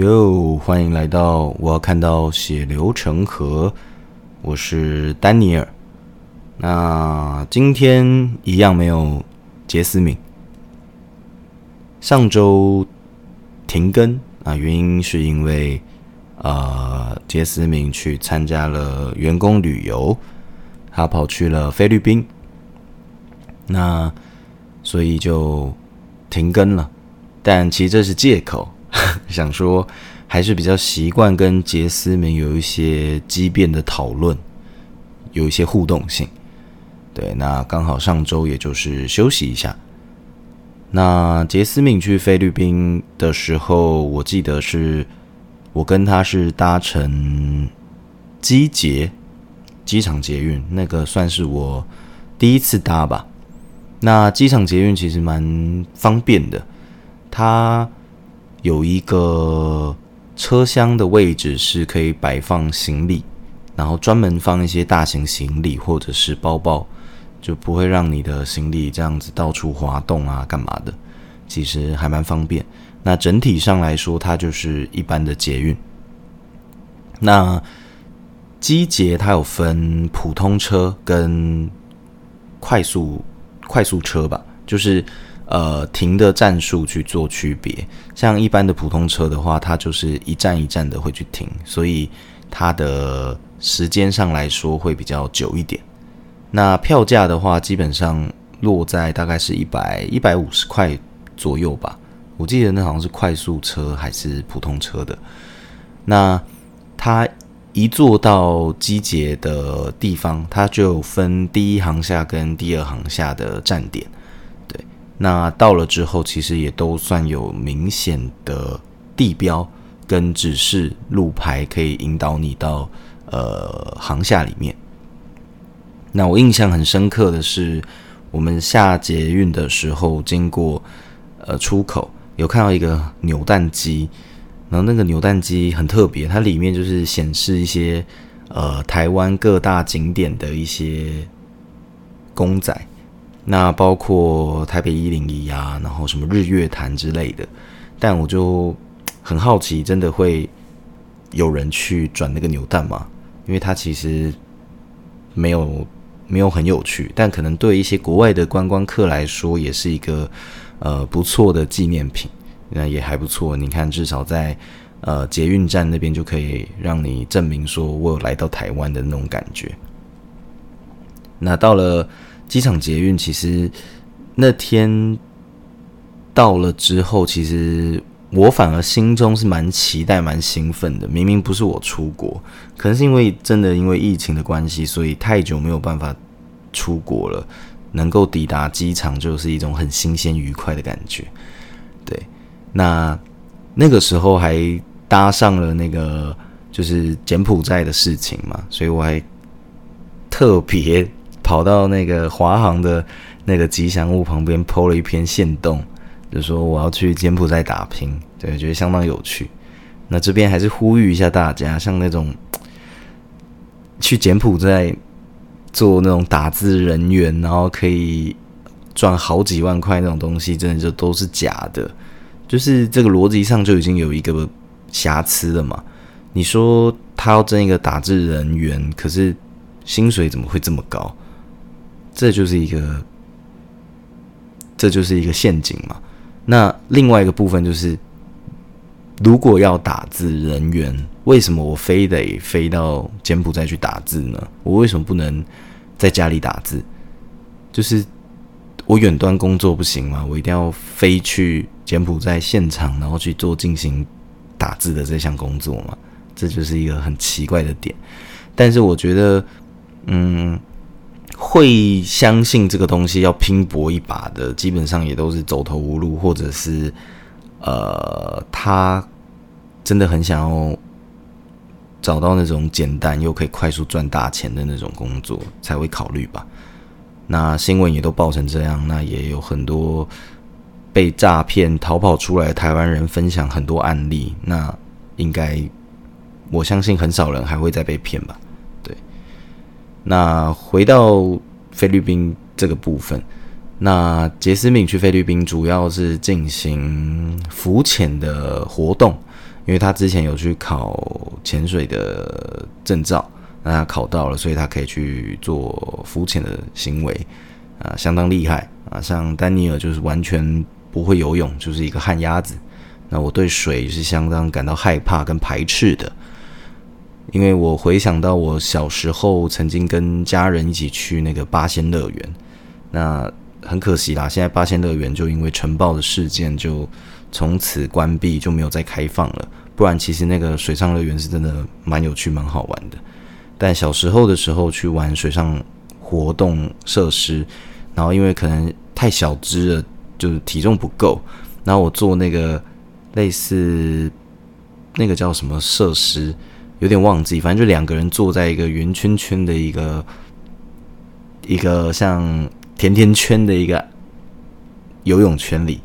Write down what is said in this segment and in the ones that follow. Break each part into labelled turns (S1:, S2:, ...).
S1: 哟，欢迎来到我要看到血流成河，我是丹尼尔。那今天一样没有杰斯敏，上周停更啊，原因是因为呃杰斯敏去参加了员工旅游，他跑去了菲律宾，那所以就停更了。但其实这是借口。想说，还是比较习惯跟杰斯敏有一些机变的讨论，有一些互动性。对，那刚好上周也就是休息一下。那杰斯敏去菲律宾的时候，我记得是我跟他是搭乘机捷机场捷运，那个算是我第一次搭吧。那机场捷运其实蛮方便的，它。有一个车厢的位置是可以摆放行李，然后专门放一些大型行李或者是包包，就不会让你的行李这样子到处滑动啊，干嘛的？其实还蛮方便。那整体上来说，它就是一般的捷运。那机捷它有分普通车跟快速快速车吧，就是。呃，停的站数去做区别，像一般的普通车的话，它就是一站一站的会去停，所以它的时间上来说会比较久一点。那票价的话，基本上落在大概是一百一百五十块左右吧。我记得那好像是快速车还是普通车的。那它一坐到机捷的地方，它就分第一航下跟第二航下的站点。那到了之后，其实也都算有明显的地标跟指示路牌，可以引导你到呃航厦里面。那我印象很深刻的是，我们下捷运的时候经过呃出口，有看到一个扭蛋机，然后那个扭蛋机很特别，它里面就是显示一些呃台湾各大景点的一些公仔。那包括台北一零一啊，然后什么日月潭之类的，但我就很好奇，真的会有人去转那个扭蛋吗？因为它其实没有没有很有趣，但可能对一些国外的观光客来说，也是一个呃不错的纪念品，那也还不错。你看，至少在呃捷运站那边就可以让你证明说我有来到台湾的那种感觉。那到了。机场捷运其实那天到了之后，其实我反而心中是蛮期待、蛮兴奋的。明明不是我出国，可能是因为真的因为疫情的关系，所以太久没有办法出国了。能够抵达机场，就是一种很新鲜、愉快的感觉。对，那那个时候还搭上了那个就是柬埔寨的事情嘛，所以我还特别。跑到那个华航的那个吉祥物旁边，po 了一篇线动，就说我要去柬埔寨打拼，对，觉得相当有趣。那这边还是呼吁一下大家，像那种去柬埔寨做那种打字人员，然后可以赚好几万块那种东西，真的就都是假的。就是这个逻辑上就已经有一个瑕疵了嘛。你说他要征一个打字人员，可是薪水怎么会这么高？这就是一个，这就是一个陷阱嘛。那另外一个部分就是，如果要打字人员，为什么我非得飞到柬埔寨去打字呢？我为什么不能在家里打字？就是我远端工作不行吗？我一定要飞去柬埔寨现场，然后去做进行打字的这项工作吗？这就是一个很奇怪的点。但是我觉得，嗯。会相信这个东西要拼搏一把的，基本上也都是走投无路，或者是呃，他真的很想要找到那种简单又可以快速赚大钱的那种工作，才会考虑吧。那新闻也都报成这样，那也有很多被诈骗逃跑出来台湾人分享很多案例，那应该我相信很少人还会再被骗吧。那回到菲律宾这个部分，那杰斯敏去菲律宾主要是进行浮潜的活动，因为他之前有去考潜水的证照，那他考到了，所以他可以去做浮潜的行为，啊，相当厉害啊。像丹尼尔就是完全不会游泳，就是一个旱鸭子。那我对水是相当感到害怕跟排斥的，因为我回想到我小时候曾经跟家人一起去那个八仙乐园，那很可惜啦，现在八仙乐园就因为尘爆的事件就从此关闭，就没有再开放了。不然其实那个水上乐园是真的蛮有趣、蛮好玩的。但小时候的时候去玩水上活动设施，然后因为可能太小只了，就是体重不够，然后我做那个。类似那个叫什么设施，有点忘记。反正就两个人坐在一个圆圈圈的一个一个像甜甜圈的一个游泳圈里，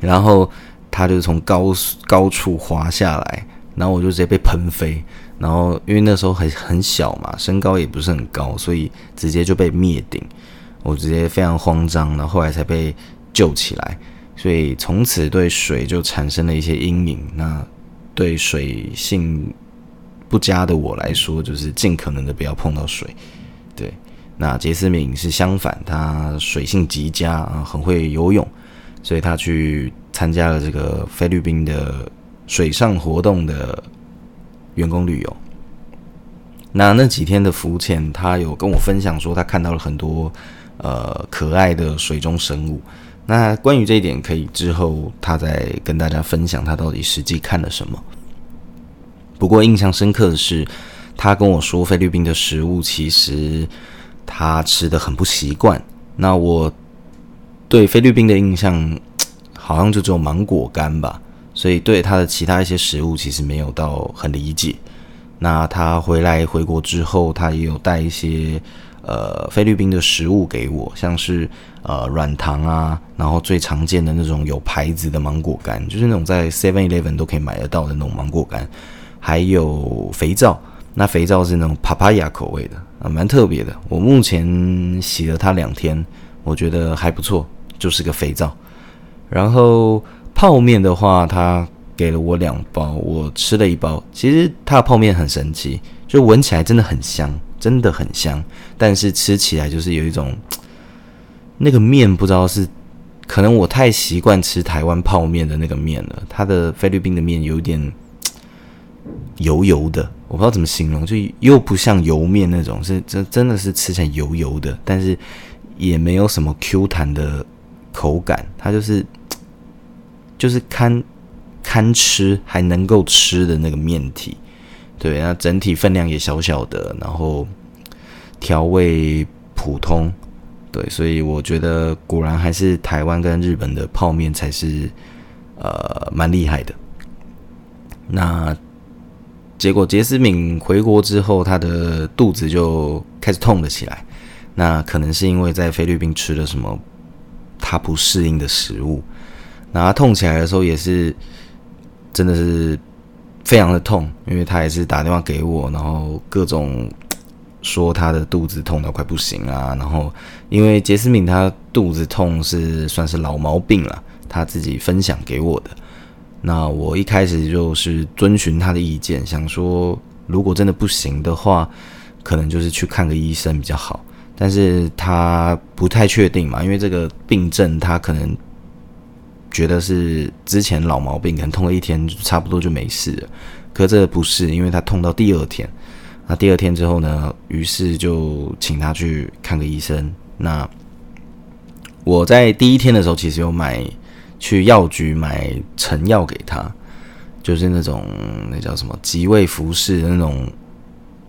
S1: 然后他就从高高处滑下来，然后我就直接被喷飞。然后因为那时候很很小嘛，身高也不是很高，所以直接就被灭顶。我直接非常慌张，然后后来才被救起来。所以从此对水就产生了一些阴影。那对水性不佳的我来说，就是尽可能的不要碰到水。对，那杰斯敏是相反，他水性极佳啊，很会游泳，所以他去参加了这个菲律宾的水上活动的员工旅游。那那几天的浮潜，他有跟我分享说，他看到了很多呃可爱的水中生物。那关于这一点，可以之后他再跟大家分享他到底实际看了什么。不过印象深刻的是，他跟我说菲律宾的食物其实他吃得很不习惯。那我对菲律宾的印象好像就只有芒果干吧，所以对他的其他一些食物其实没有到很理解。那他回来回国之后，他也有带一些。呃，菲律宾的食物给我，像是呃软糖啊，然后最常见的那种有牌子的芒果干，就是那种在 Seven Eleven 都可以买得到的那种芒果干，还有肥皂，那肥皂是那种 Papaya 口味的啊，蛮特别的。我目前洗了它两天，我觉得还不错，就是个肥皂。然后泡面的话，他给了我两包，我吃了一包。其实它的泡面很神奇，就闻起来真的很香。真的很香，但是吃起来就是有一种那个面，不知道是可能我太习惯吃台湾泡面的那个面了。它的菲律宾的面有点油油的，我不知道怎么形容，就又不像油面那种，是真真的是吃起来油油的，但是也没有什么 Q 弹的口感，它就是就是堪堪吃还能够吃的那个面体。对，那整体分量也小小的，然后调味普通，对，所以我觉得果然还是台湾跟日本的泡面才是呃蛮厉害的。那结果杰斯敏回国之后，他的肚子就开始痛了起来，那可能是因为在菲律宾吃了什么他不适应的食物，那他痛起来的时候也是真的是。非常的痛，因为他也是打电话给我，然后各种说他的肚子痛到快不行啊。然后因为杰斯敏他肚子痛是算是老毛病了，他自己分享给我的。那我一开始就是遵循他的意见，想说如果真的不行的话，可能就是去看个医生比较好。但是他不太确定嘛，因为这个病症他可能。觉得是之前老毛病，可能痛了一天，差不多就没事了。可这不是，因为他痛到第二天。那第二天之后呢，于是就请他去看个医生。那我在第一天的时候，其实有买去药局买成药给他，就是那种那叫什么吉胃福适的那种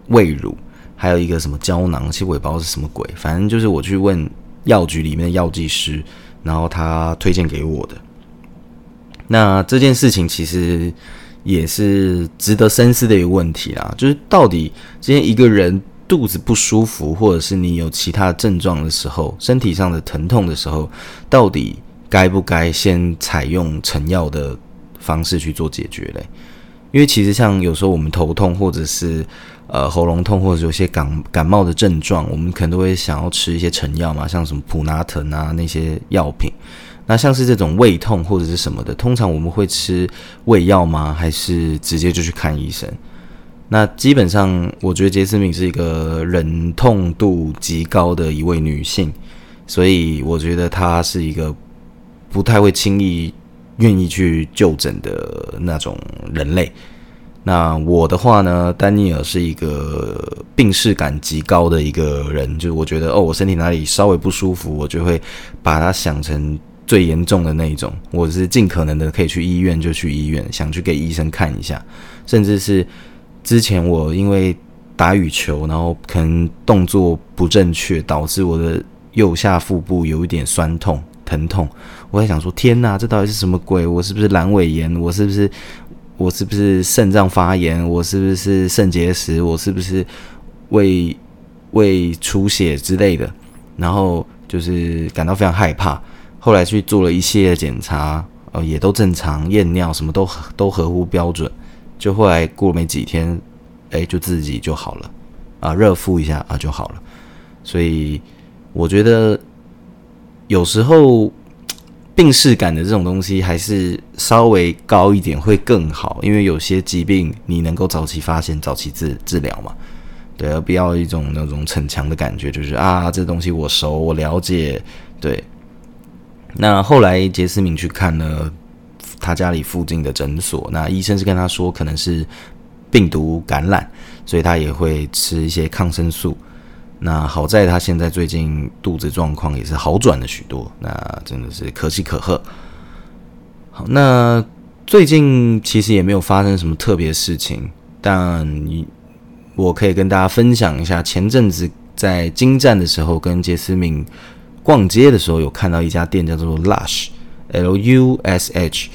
S1: 胃乳，还有一个什么胶囊，其实我也不知道是什么鬼，反正就是我去问药局里面的药剂师，然后他推荐给我的。那这件事情其实也是值得深思的一个问题啦，就是到底今天一个人肚子不舒服，或者是你有其他症状的时候，身体上的疼痛的时候，到底该不该先采用成药的方式去做解决嘞？因为其实像有时候我们头痛，或者是呃喉咙痛，或者有些感感冒的症状，我们可能都会想要吃一些成药嘛，像什么普拿疼啊那些药品。那像是这种胃痛或者是什么的，通常我们会吃胃药吗？还是直接就去看医生？那基本上，我觉得杰斯敏是一个忍痛度极高的一位女性，所以我觉得她是一个不太会轻易愿意去就诊的那种人类。那我的话呢，丹尼尔是一个病识感极高的一个人，就是我觉得哦，我身体哪里稍微不舒服，我就会把它想成最严重的那一种，我是尽可能的可以去医院就去医院，想去给医生看一下，甚至是之前我因为打羽球，然后可能动作不正确，导致我的右下腹部有一点酸痛、疼痛，我在想说，天哪，这到底是什么鬼？我是不是阑尾炎？我是不是？我是不是肾脏发炎？我是不是肾结石？我是不是胃胃出血之类的？然后就是感到非常害怕。后来去做了一系列检查，呃，也都正常，验尿什么都都合乎标准。就后来过了没几天，哎，就自己就好了，啊，热敷一下啊就好了。所以我觉得有时候。病识感的这种东西还是稍微高一点会更好，因为有些疾病你能够早期发现、早期治治疗嘛，对，而不要一种那种逞强的感觉，就是啊，这东西我熟，我了解，对。那后来杰思敏去看了他家里附近的诊所，那医生是跟他说可能是病毒感染，所以他也会吃一些抗生素。那好在他现在最近肚子状况也是好转了许多，那真的是可喜可贺。好，那最近其实也没有发生什么特别事情，但我可以跟大家分享一下，前阵子在京站的时候，跟杰斯敏逛街的时候，有看到一家店叫做 Lush，L U S H。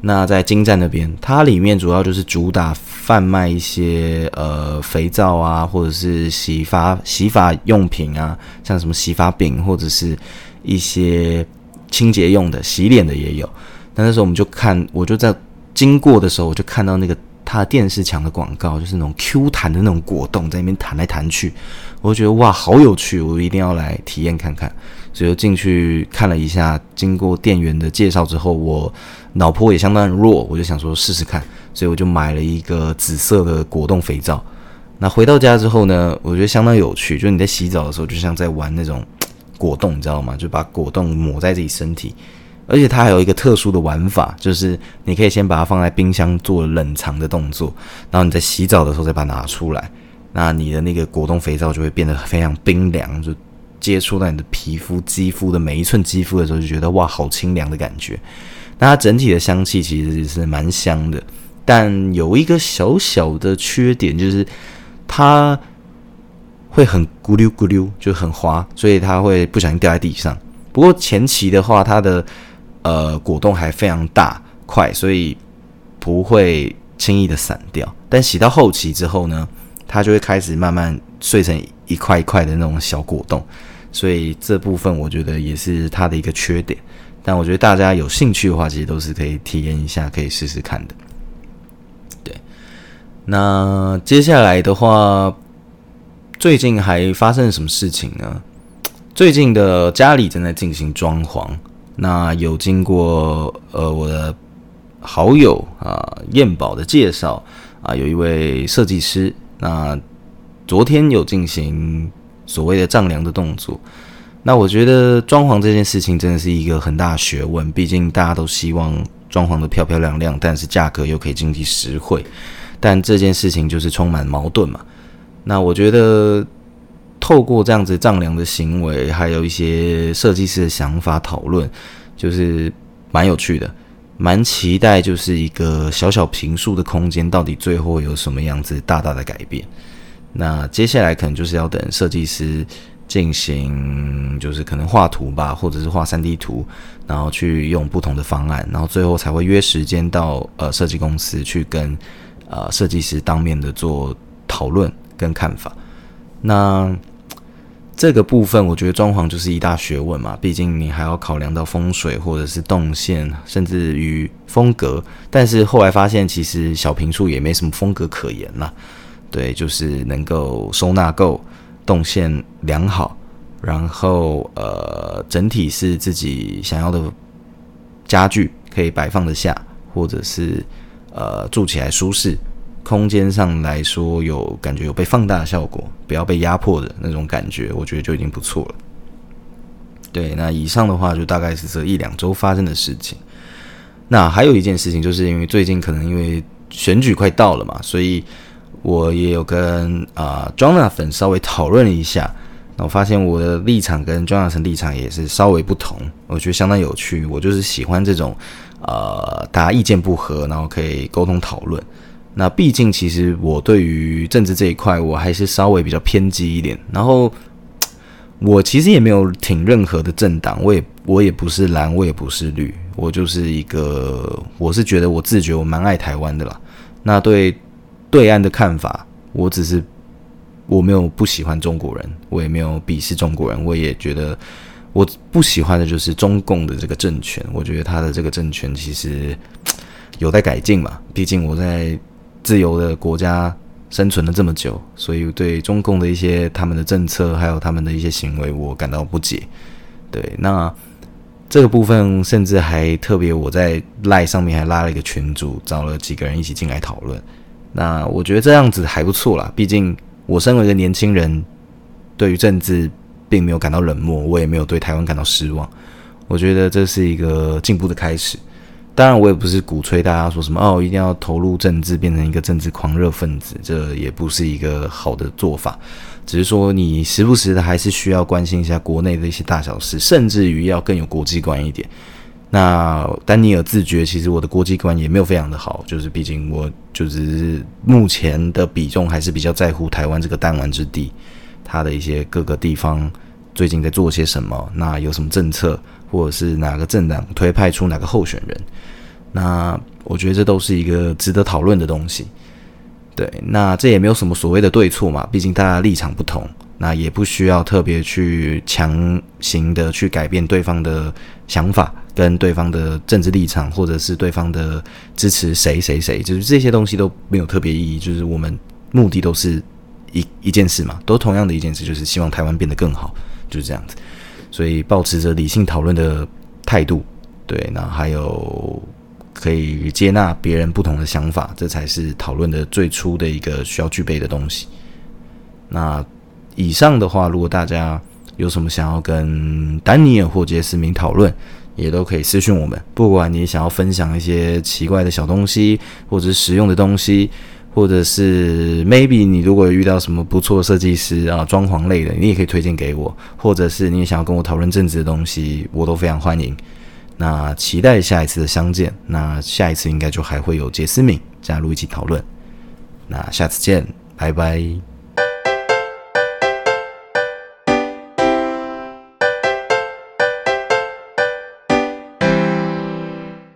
S1: 那在京站那边，它里面主要就是主打贩卖一些呃肥皂啊，或者是洗发洗发用品啊，像什么洗发饼或者是一些清洁用的、洗脸的也有。那那时候我们就看，我就在经过的时候，我就看到那个它的电视墙的广告，就是那种 Q 弹的那种果冻在那边弹来弹去，我就觉得哇，好有趣，我一定要来体验看看。所以就进去看了一下，经过店员的介绍之后，我脑波也相当弱，我就想说试试看，所以我就买了一个紫色的果冻肥皂。那回到家之后呢，我觉得相当有趣，就是你在洗澡的时候，就像在玩那种果冻，你知道吗？就把果冻抹在自己身体，而且它还有一个特殊的玩法，就是你可以先把它放在冰箱做冷藏的动作，然后你在洗澡的时候再把它拿出来，那你的那个果冻肥皂就会变得非常冰凉，就。接触到你的皮肤、肌肤的每一寸肌肤的时候，就觉得哇，好清凉的感觉。那它整体的香气其实是蛮香的，但有一个小小的缺点，就是它会很咕溜咕溜，就很滑，所以它会不小心掉在地上。不过前期的话，它的呃果冻还非常大块，所以不会轻易的散掉。但洗到后期之后呢，它就会开始慢慢碎成一块一块的那种小果冻。所以这部分我觉得也是它的一个缺点，但我觉得大家有兴趣的话，其实都是可以体验一下，可以试试看的。对，那接下来的话，最近还发生了什么事情呢？最近的家里正在进行装潢，那有经过呃我的好友啊燕宝的介绍啊，有一位设计师，那昨天有进行。所谓的丈量的动作，那我觉得装潢这件事情真的是一个很大学问。毕竟大家都希望装潢的漂漂亮亮，但是价格又可以经济实惠。但这件事情就是充满矛盾嘛。那我觉得透过这样子丈量的行为，还有一些设计师的想法讨论，就是蛮有趣的，蛮期待就是一个小小平数的空间，到底最后有什么样子大大的改变。那接下来可能就是要等设计师进行，就是可能画图吧，或者是画 3D 图，然后去用不同的方案，然后最后才会约时间到呃设计公司去跟呃设计师当面的做讨论跟看法。那这个部分我觉得装潢就是一大学问嘛，毕竟你还要考量到风水或者是动线，甚至于风格。但是后来发现，其实小平数也没什么风格可言啦。对，就是能够收纳够，动线良好，然后呃，整体是自己想要的家具可以摆放得下，或者是呃住起来舒适，空间上来说有感觉有被放大的效果，不要被压迫的那种感觉，我觉得就已经不错了。对，那以上的话就大概是这一两周发生的事情。那还有一件事情，就是因为最近可能因为选举快到了嘛，所以我也有跟啊、呃、Jonathan 稍微讨论了一下。那我发现我的立场跟 Jonathan 立场也是稍微不同，我觉得相当有趣。我就是喜欢这种呃大家意见不合，然后可以沟通讨论。那毕竟其实我对于政治这一块，我还是稍微比较偏激一点。然后。我其实也没有挺任何的政党，我也我也不是蓝，我也不是绿，我就是一个，我是觉得我自觉我蛮爱台湾的啦。那对对岸的看法，我只是我没有不喜欢中国人，我也没有鄙视中国人，我也觉得我不喜欢的就是中共的这个政权，我觉得他的这个政权其实有待改进嘛，毕竟我在自由的国家。生存了这么久，所以对中共的一些他们的政策，还有他们的一些行为，我感到不解。对，那这个部分甚至还特别，我在赖上面还拉了一个群组，找了几个人一起进来讨论。那我觉得这样子还不错啦，毕竟我身为一个年轻人，对于政治并没有感到冷漠，我也没有对台湾感到失望。我觉得这是一个进步的开始。当然，我也不是鼓吹大家说什么哦，一定要投入政治，变成一个政治狂热分子，这也不是一个好的做法。只是说，你时不时的还是需要关心一下国内的一些大小事，甚至于要更有国际观一点。那丹尼尔自觉，其实我的国际观也没有非常的好，就是毕竟我就是目前的比重还是比较在乎台湾这个弹丸之地，它的一些各个地方最近在做些什么，那有什么政策。或者是哪个政党推派出哪个候选人，那我觉得这都是一个值得讨论的东西。对，那这也没有什么所谓的对错嘛，毕竟大家立场不同，那也不需要特别去强行的去改变对方的想法，跟对方的政治立场，或者是对方的支持谁谁谁，就是这些东西都没有特别意义。就是我们目的都是一一件事嘛，都同样的一件事，就是希望台湾变得更好，就是这样子。所以保持着理性讨论的态度，对，那还有可以接纳别人不同的想法，这才是讨论的最初的一个需要具备的东西。那以上的话，如果大家有什么想要跟丹尼尔或杰斯明讨论，也都可以私讯我们。不管你想要分享一些奇怪的小东西，或者是实用的东西。或者是 maybe 你如果遇到什么不错的设计师啊，装潢类的，你也可以推荐给我。或者是你也想要跟我讨论政治的东西，我都非常欢迎。那期待下一次的相见。那下一次应该就还会有杰斯敏加入一起讨论。那下次见，拜拜。